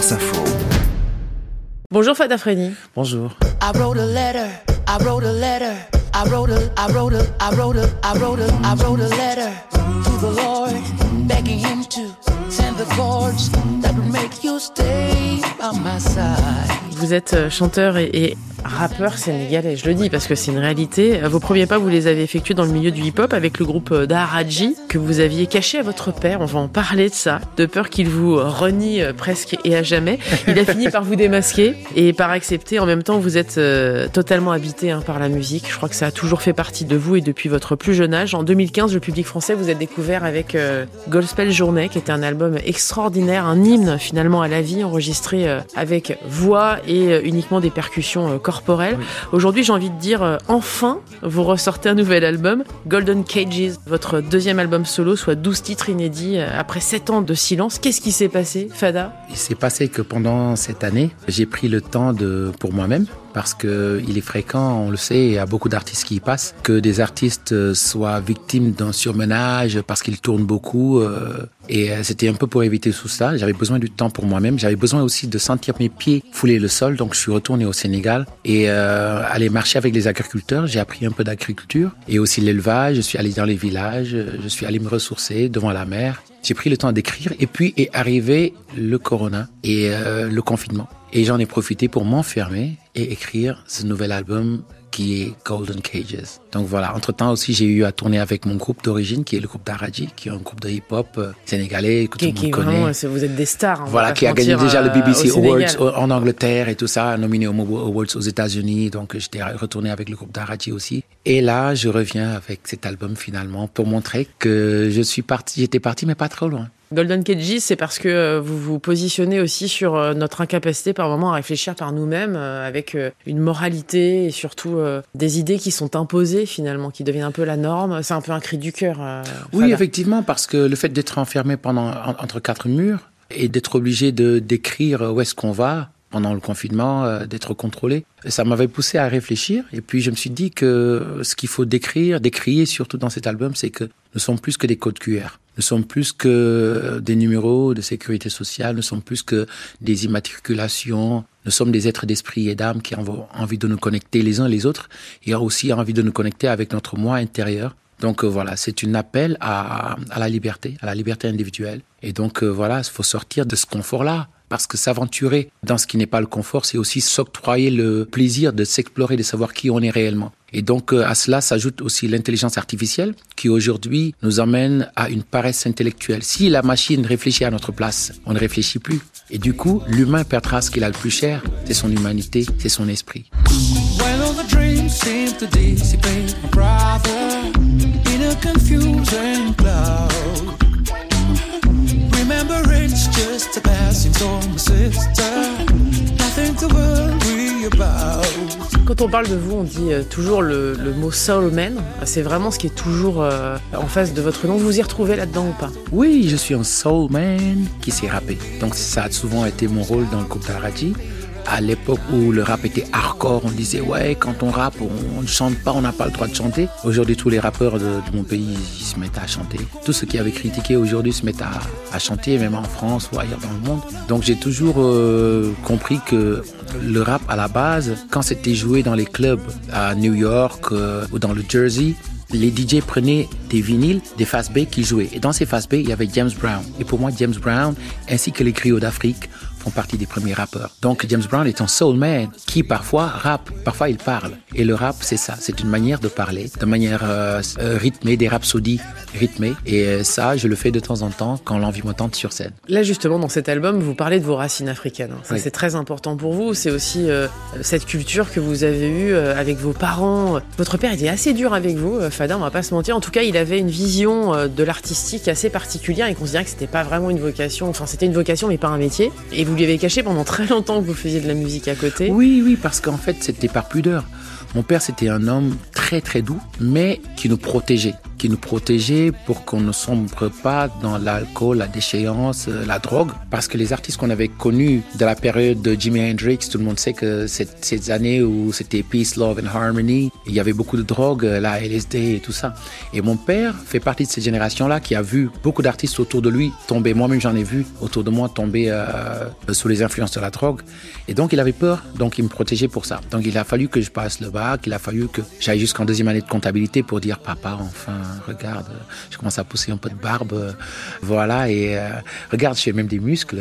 Info. Bonjour Fada Freddy. Bonjour. I wrote a letter. I wrote a letter. I wrote a. I wrote a. I wrote a. I wrote a. I wrote a letter to the Lord, begging Him to send the chords that would make you stay by my side. Vous êtes euh, chanteur et, et rappeur sénégalais, je le dis parce que c'est une réalité. Vos premiers pas, vous les avez effectués dans le milieu du hip-hop avec le groupe euh, Daharaji que vous aviez caché à votre père. On va en parler de ça, de peur qu'il vous renie euh, presque et à jamais. Il a fini par vous démasquer et par accepter. En même temps, vous êtes euh, totalement habité hein, par la musique. Je crois que ça a toujours fait partie de vous et depuis votre plus jeune âge. En 2015, le public français vous a découvert avec euh, Gospel Journée, qui était un album extraordinaire, un hymne finalement à la vie, enregistré euh, avec voix et euh, uniquement des percussions Aujourd'hui, j'ai envie de dire, euh, enfin, vous ressortez un nouvel album, Golden Cages, votre deuxième album solo, soit 12 titres inédits euh, après 7 ans de silence. Qu'est-ce qui s'est passé, Fada? Il s'est passé que pendant cette année, j'ai pris le temps de pour moi-même parce que il est fréquent, on le sait, il y a beaucoup d'artistes qui y passent, que des artistes euh, soient victimes d'un surmenage parce qu'ils tournent beaucoup. euh, et euh, c'était un peu pour éviter tout ça. J'avais besoin du temps pour moi-même. J'avais besoin aussi de sentir mes pieds fouler le sol. Donc je suis retourné au Sénégal et euh, aller marcher avec les agriculteurs. J'ai appris un peu d'agriculture et aussi l'élevage. Je suis allé dans les villages. Je suis allé me ressourcer devant la mer. J'ai pris le temps d'écrire et puis est arrivé le corona et le confinement. Et j'en ai profité pour m'enfermer et écrire ce nouvel album qui est Golden Cages. Donc voilà, entre-temps aussi j'ai eu à tourner avec mon groupe d'origine qui est le groupe Daraji, qui est un groupe de hip-hop euh, sénégalais que tout qui, le qui monde connaît. vraiment, vous êtes des stars. hein, Voilà, qui a gagné déjà le euh, BBC. Awards en Angleterre et tout ça, nominé aux Awards aux États-Unis. Donc j'étais retourné avec le groupe Daraji aussi. Et là, je reviens avec cet album finalement pour montrer que je suis parti, j'étais parti mais pas trop loin. Golden Cages, c'est parce que euh, vous vous positionnez aussi sur euh, notre incapacité par moment à réfléchir par nous-mêmes, euh, avec une moralité et surtout des idées qui sont imposées finalement, qui deviennent un peu la norme. C'est un peu un cri du cœur. Oui, effectivement, parce que le fait d'être enfermé pendant en- entre quatre murs et d'être obligé de d'écrire où est-ce qu'on va pendant le confinement, d'être contrôlé, ça m'avait poussé à réfléchir. Et puis je me suis dit que ce qu'il faut décrire, décrier surtout dans cet album, c'est que nous sommes plus que des codes QR. Nous sommes plus que des numéros de sécurité sociale. Nous sommes plus que des immatriculations. Nous sommes des êtres d'esprit et d'âme qui ont envie de nous connecter les uns les autres et ont aussi envie de nous connecter avec notre moi intérieur. Donc euh, voilà, c'est un appel à, à la liberté, à la liberté individuelle. Et donc euh, voilà, il faut sortir de ce confort-là. Parce que s'aventurer dans ce qui n'est pas le confort, c'est aussi s'octroyer le plaisir de s'explorer, de savoir qui on est réellement. Et donc euh, à cela s'ajoute aussi l'intelligence artificielle qui aujourd'hui nous amène à une paresse intellectuelle. Si la machine réfléchit à notre place, on ne réfléchit plus. Et du coup, l'humain perdra ce qu'il a le plus cher, c'est son humanité, c'est son esprit. About. Quand on parle de vous, on dit euh, toujours le, mot soul man. C'est vraiment ce qui est toujours euh, en face de votre nom. Vous y retrouvez là-dedans ou pas? Oui, je suis un soul man qui s'est rappé. Donc ça a souvent été mon rôle dans le groupe Daraji. À l'époque où le rap était hardcore, on disait ouais, quand on rappe, on ne chante pas, on n'a pas le droit de chanter. Aujourd'hui, tous les rappeurs de, mon pays, ils se mettent à chanter. Tous ceux qui avaient critiqué aujourd'hui se à, à chanter, même en France ou ailleurs dans le monde. Donc j'ai toujours euh, compris que le rap à la base, quand c'était joué dans les clubs à New York euh, ou dans le Jersey, les DJ prenaient des vinyles, des fast B qui jouaient. Et dans ces fast B, il y avait James Brown. Et pour moi, James Brown, ainsi que les griots d'Afrique, font partie des premiers rappeurs. Donc James Brown est un soul man qui parfois rappe, parfois il parle. Et le rap, c'est ça, c'est une manière de parler, de manière euh, euh, rythmée, des rhapsodies rythmées. Et euh, ça, je le fais de temps en temps quand l'envie me tente sur scène. Là, justement, dans cet album, vous parlez de vos racines africaines. hein. Ça, Oui. c'est très important pour vous. C'est aussi euh, cette culture que vous avez eue avec vos parents. Votre père était assez dur avec vous, Fada, on va pas se mentir. En tout cas, il avait une vision de l'artistique assez particulière. Il considérait que c'était pas vraiment une vocation. Enfin, c'était une vocation, mais pas un métier. Et vous lui avez caché pendant très longtemps que vous faisiez de la musique à côté. Oui, oui, parce qu'en fait, c'était par pudeur. Mon père, c'était un homme très, très doux, mais qui nous protégeait. Qui nous protégeait pour qu'on ne sombre pas dans l'alcool, la déchéance, euh, la drogue. Parce que les artistes qu'on avait connus de la période de Jimi Hendrix, tout le monde sait que ces années où c'était Peace, Love and Harmony, il y avait beaucoup de drogue, euh, la LSD et tout ça. Et mon père fait partie de cette génération-là qui a vu beaucoup d'artistes autour de lui tomber. Moi-même, j'en ai vu autour de moi tomber euh, sous les influences de la drogue. Et donc, il avait peur, donc il me protégeait pour ça. Donc, il a fallu que je passe le bac, il a fallu que j'aille jusqu'en deuxième année de comptabilité pour dire, papa, enfin, regarde, je commence à pousser un peu de barbe, voilà, et euh, regarde, j'ai même des muscles.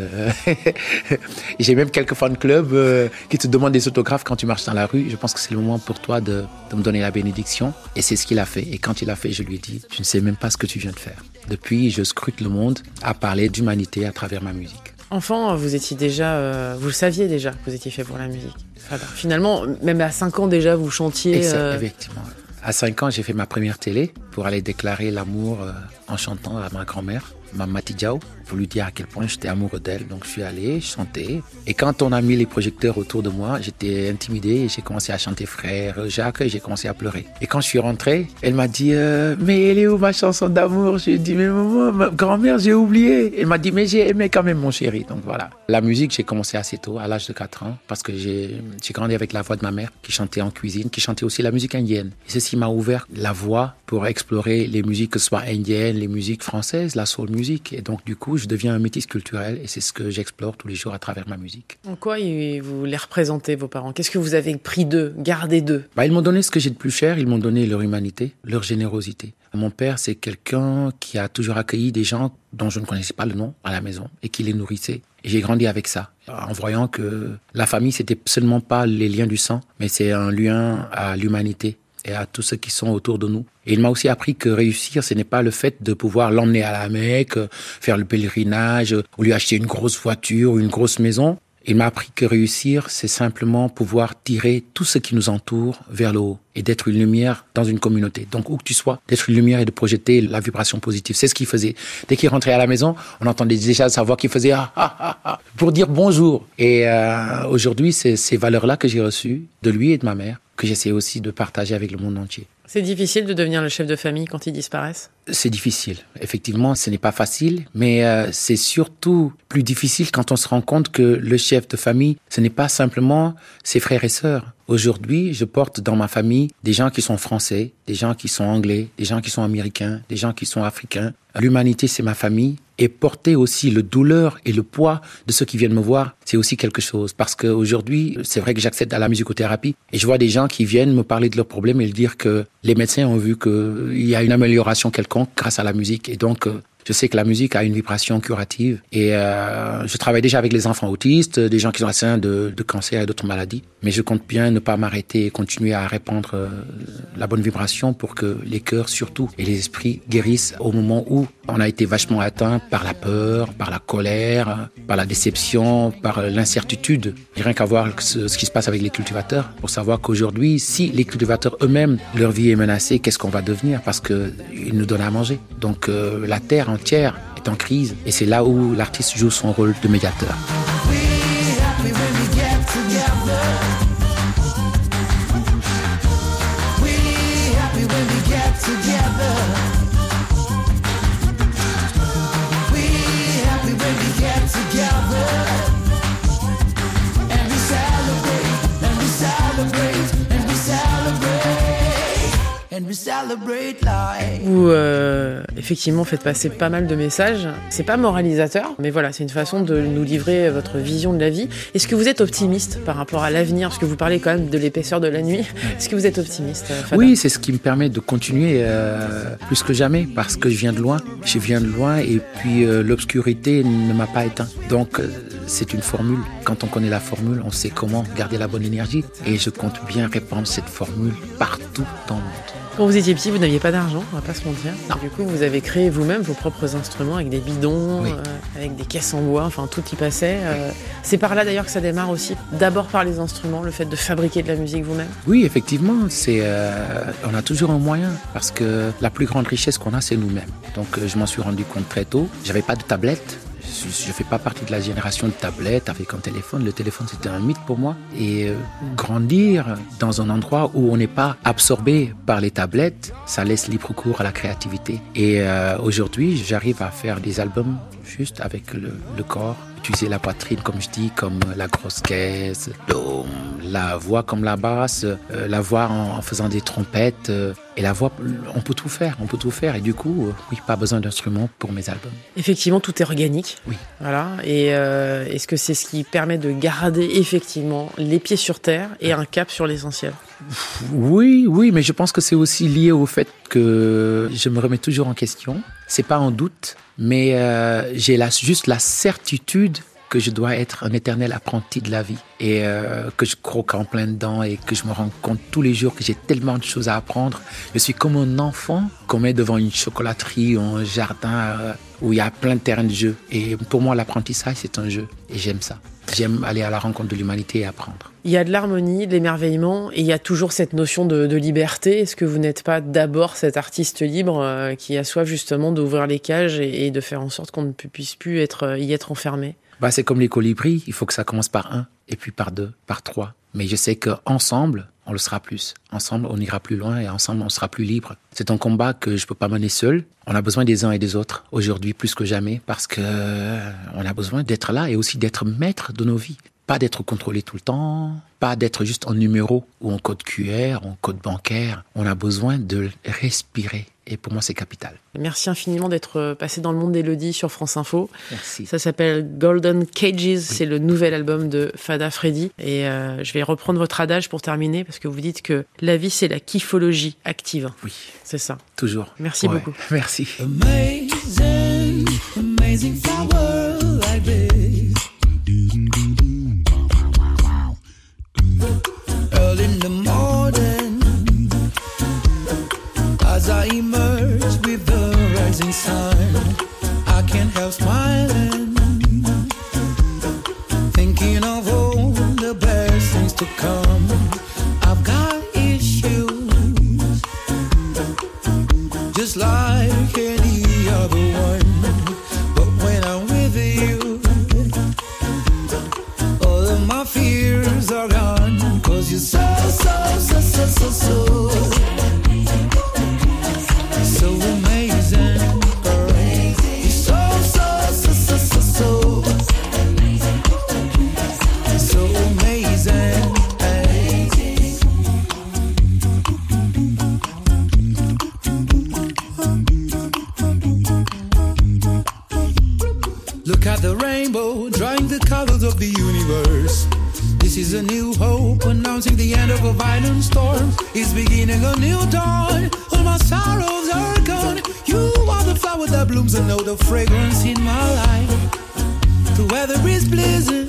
j'ai même quelques fan clubs euh, qui te demandent des autographes quand tu marches dans la rue. Je pense que c'est le moment pour toi de, de me donner la bénédiction. Et c'est ce qu'il a fait. Et quand il a fait, je lui ai dit, je ne sais même pas ce que tu viens de faire. Depuis, je scrute le monde à parler d'humanité à travers ma musique. Enfant, vous étiez déjà, euh, vous le saviez déjà que vous étiez fait pour la musique. Enfin, finalement, même à 5 ans déjà, vous chantiez. Exact, euh, Effectivement. À 5 ans, j'ai fait ma première télé pour aller déclarer l'amour euh, en chantant à ma grand-mère, Mama Tidjao, pour lui dire à quel point j'étais amoureux d'elle. Donc je suis allé chanter. Et quand on a mis les projecteurs autour de moi, j'étais intimidé et j'ai commencé à chanter Frère Jacques et j'ai commencé à pleurer. Et quand je suis rentré, elle m'a dit euh, Mais elle est où ma chanson d'amour? Je lui ai dit Mais maman, ma grand-mère, j'ai oublié. Elle m'a dit Mais j'ai aimé quand même mon chéri. Donc voilà. La musique, j'ai commencé assez tôt, à l'âge de 4 ans, parce que j'ai j'ai grandi avec la voix de ma mère qui chantait en cuisine, qui chantait aussi la musique indienne. Et ceci m'a ouvert la voie pour explorer les musiques, que ce soit indiennes, les musiques françaises, la soul music. Et donc, du coup, je deviens un métis culturel et c'est ce que j'explore tous les jours à travers ma musique. En quoi vous les représentez, vos parents? Qu'est-ce que vous avez pris d'eux, gardé d'eux? Bah, ils m'ont donné ce que j'ai de plus cher, ils m'ont donné leur humanité, leur générosité. Mon père, c'est quelqu'un qui a toujours accueilli des gens dont je ne connaissais pas le nom à la maison et qui les nourrissait. Et j'ai grandi avec ça, en voyant que la famille, c'était seulement pas les liens du sang, mais c'est un lien à l'humanité et à tous ceux qui sont autour de nous. Et il m'a aussi appris que réussir, ce n'est pas le fait de pouvoir l'emmener à la Mecque, faire le pèlerinage, ou lui acheter une grosse voiture ou une grosse maison. Il m'a appris que réussir, c'est simplement pouvoir tirer tout ce qui nous entoure vers le haut et d'être une lumière dans une communauté. Donc où que tu sois, d'être une lumière et de projeter la vibration positive. C'est ce qu'il faisait. Dès qu'il rentrait à la maison, on entendait déjà sa voix qui faisait ah, ah, ah, ah, pour dire bonjour. Et euh, aujourd'hui, c'est ces valeurs-là que j'ai reçues de lui et de ma mère que j'essaie aussi de partager avec le monde entier. C'est difficile de devenir le chef de famille quand ils disparaissent? C'est difficile. Effectivement, ce n'est pas facile, mais euh, c'est surtout plus difficile quand on se rend compte que le chef de famille, ce n'est pas simplement ses frères et sœurs. Aujourd'hui, je porte dans ma famille des gens qui sont français, des gens qui sont anglais, des gens qui sont américains, des gens qui sont africains. L'humanité, c'est ma famille. Et porter aussi le douleur et le poids de ceux qui viennent me voir, c'est aussi quelque chose. Parce qu'aujourd'hui, c'est vrai que j'accède à la musicothérapie et je vois des gens qui viennent me parler de leurs problèmes et dire que les médecins ont vu qu'il y a une amélioration quelconque grâce à la musique. Et donc, euh, je sais que la musique a une vibration curative et euh, je travaille déjà avec les enfants autistes, des gens qui sont atteints de, de cancer et d'autres maladies. Mais je compte bien ne pas m'arrêter et continuer à répandre euh, la bonne vibration pour que les cœurs surtout et les esprits guérissent au moment où on a été vachement atteint par la peur, par la colère, par la déception, par l'incertitude. Rien qu'à voir ce, qui se passe avec les cultivateurs pour savoir qu'aujourd'hui, si les cultivateurs eux-mêmes, leur vie est menacée, qu'est-ce qu'on va devenir? Parce qu'ils nous donnent à manger. Donc euh, la terre entière est en crise et c'est là où l'artiste joue son rôle de médiateur. Vous, euh, effectivement, faites passer pas mal de messages. C'est pas moralisateur, mais voilà, c'est une façon de nous livrer votre vision de la vie. Est-ce que vous êtes optimiste par rapport à l'avenir? Parce que vous parlez quand même de l'épaisseur de la nuit. Est-ce que vous êtes optimiste euh, Fada? Oui, c'est ce qui me permet de continuer euh, plus que jamais parce que je viens de loin. Je viens de loin et puis euh, l'obscurité ne m'a pas éteint. Donc euh, c'est une formule. Quand on connaît la formule, on sait comment garder la bonne énergie. Et je compte bien répandre cette formule partout dans le monde. Quand vous étiez petit, vous n'aviez pas d'argent, on va pas se mentir. Du coup, vous avez créé vous-même vos propres instruments avec des bidons, Oui. euh, avec des caisses en bois, enfin tout y passait. euh. c'est par là d'ailleurs que ça démarre aussi. D'abord par les instruments, le fait de fabriquer de la musique vous-même. Oui, effectivement, c'est euh, on a toujours un moyen parce que la plus grande richesse qu'on a, c'est nous-mêmes. Donc je m'en suis rendu compte très tôt. J'avais pas de tablette. Je fais pas partie de la génération de tablettes avec un téléphone. Le téléphone, c'était un mythe pour moi. Et euh, grandir dans un endroit où on n'est pas absorbé par les tablettes, ça laisse libre cours à la créativité. Et euh, aujourd'hui, j'arrive à faire des albums juste avec le corps utiliser la poitrine, comme je dis, comme la grosse caisse, la voix comme la basse, euh, la voix en, faisant des trompettes. Euh, et la voix, on peut tout faire, on peut tout faire. Et du coup, euh, oui, pas besoin d'instruments pour mes albums. Effectivement, tout est organique. Oui. Voilà. Et est-ce que c'est ce qui permet de garder effectivement les pieds sur terre et un cap sur l'essentiel? Oui, oui, mais je pense que c'est aussi lié au fait que je me remets toujours en question. C'est pas en doute, mais euh, j'ai juste la certitude que je dois être un éternel apprenti de la vie et euh, que je croque en plein dedans et que je me rends compte tous les jours que j'ai tellement de choses à apprendre. Je suis comme un enfant qu'on met devant une chocolaterie ou un jardin euh, où il y a plein de terrains de jeu. Et pour moi, l'apprentissage, c'est un jeu et j'aime ça. J'aime aller à la rencontre de l'humanité et apprendre. Il y a de l'harmonie, de l'émerveillement, et il y a toujours cette notion de, liberté. Est-ce que vous n'êtes pas d'abord cet artiste libre euh, qui a soif justement d'ouvrir les cages et, de faire en sorte qu'on ne puisse plus être, euh, y être enfermé? Bah, C'est comme les colibris, il faut que ça commence par un, et puis par deux, par trois. Mais je sais qu'ensemble, on le sera plus. Ensemble, on ira plus loin et ensemble, on sera plus libre. C'est un combat que je peux pas mener seul. On a besoin des uns et des autres aujourd'hui plus que jamais parce que euh, on a besoin d'être là et aussi d'être maître de nos vies. Pas d'être contrôlé tout le temps, pas d'être juste en numéro ou en code QR, en code bancaire. On a besoin de respirer. Et pour moi, c'est capital. Merci infiniment d'être passé dans le monde d'Elodie sur France Info. Merci. Ça s'appelle Golden Cages. C'est le nouvel album de Fada Freddy. Et euh, je vais reprendre votre adage pour terminer parce que vous dites que la vie, c'est la kiffologie active. Oui. C'est ça. Toujours. Merci beaucoup. Merci. Amazing, amazing Early Sun, I can't help smiling. Of violent storm. It's beginning a new dawn. All my sorrows are gone. You are the flower that blooms and know the fragrance in my life. The weather is blizzard,